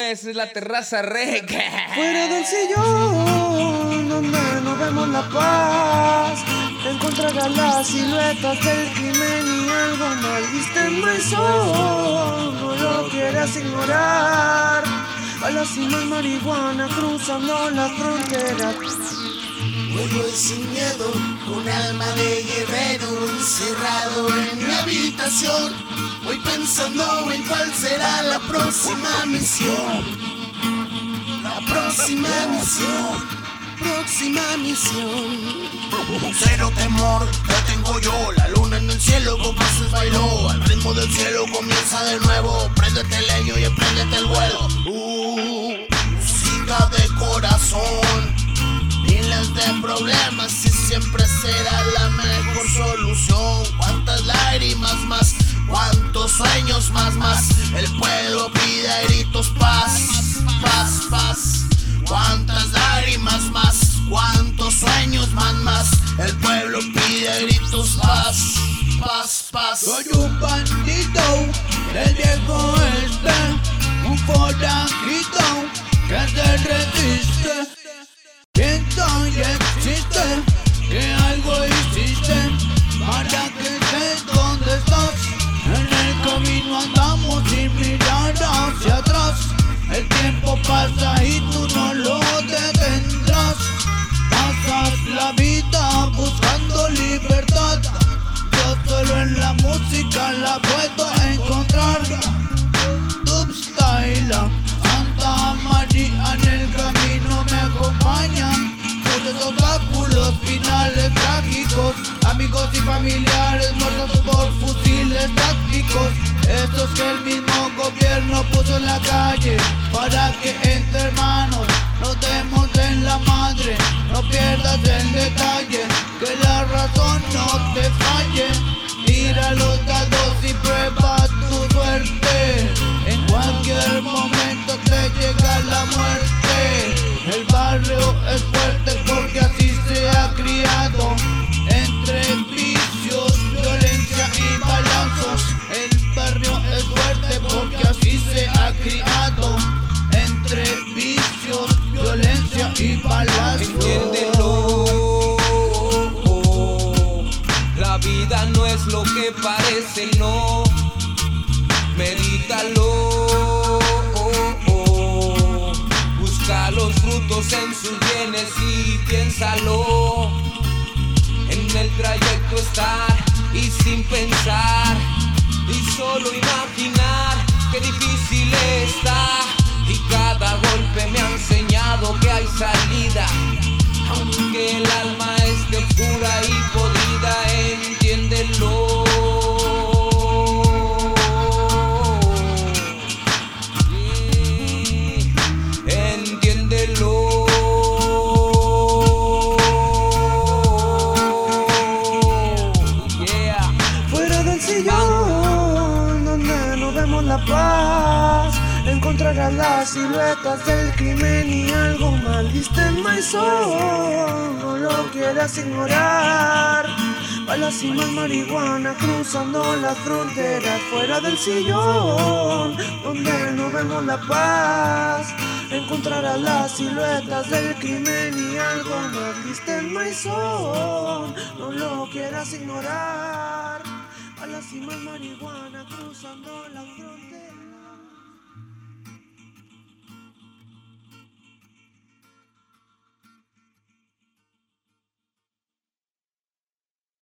Esa es la terraza rec. Fuera del sillón, donde no vemos la paz, encontrarás las siluetas del crimen y algo mal viste en maizón. No lo quieras ignorar. A la cima marihuana cruzando la frontera. Voy sin miedo, con alma de guerrero encerrado en mi habitación. Voy pensando en cuál será la próxima misión. La próxima misión, próxima misión. Cero temor, ya tengo yo la luna en el cielo, compases bailó. Al ritmo del cielo comienza de nuevo. Préndete el leño y empréndete el vuelo. Uh, música de corazón miles de problemas y siempre será la mejor solución. Cuántas lágrimas más, sueños más, más. El pueblo pide gritos paz, paz, paz. Cuántas lágrimas más, cuántos sueños más, más. El pueblo pide gritos paz, paz, paz. Soy un bandito del viejo este, un forajito que se resiste. Pasa y tú no lo detendrás. Pasas la vida buscando libertad. Yo solo en la música la puedo encontrar. Dubstyle, Santa María en el camino me acompañan. Muchos obstáculos, finales trágicos. Amigos y familiares muertos por fusiles tácticos. Estos que el mismo gobierno puso en la calle. Para que No pierdas el detalle, que la razón no te falle. Tira los dados y prueba tu suerte. En cualquier momento te llega la muerte. El barrio es fuerte porque así se ha criado. Entre vicios, violencia y balazos. El barrio es fuerte porque así se ha criado. Lo que parece, no. Medítalo. Busca los frutos en sus bienes y piénsalo. En el trayecto estar y sin pensar. Y solo imaginar qué difícil está. Y cada golpe me ha enseñado que hay salida. Aunque el alma no vemos la paz, encontrarás las siluetas del crimen y algo mal viste en maizón. No lo quieras ignorar. A la cima marihuana cruzando las fronteras fuera del sillón, donde no vemos la paz. Encontrarás las siluetas del crimen y algo más viste en maizón. No lo quieras ignorar. A la cima marihuana cruzando las fronteras.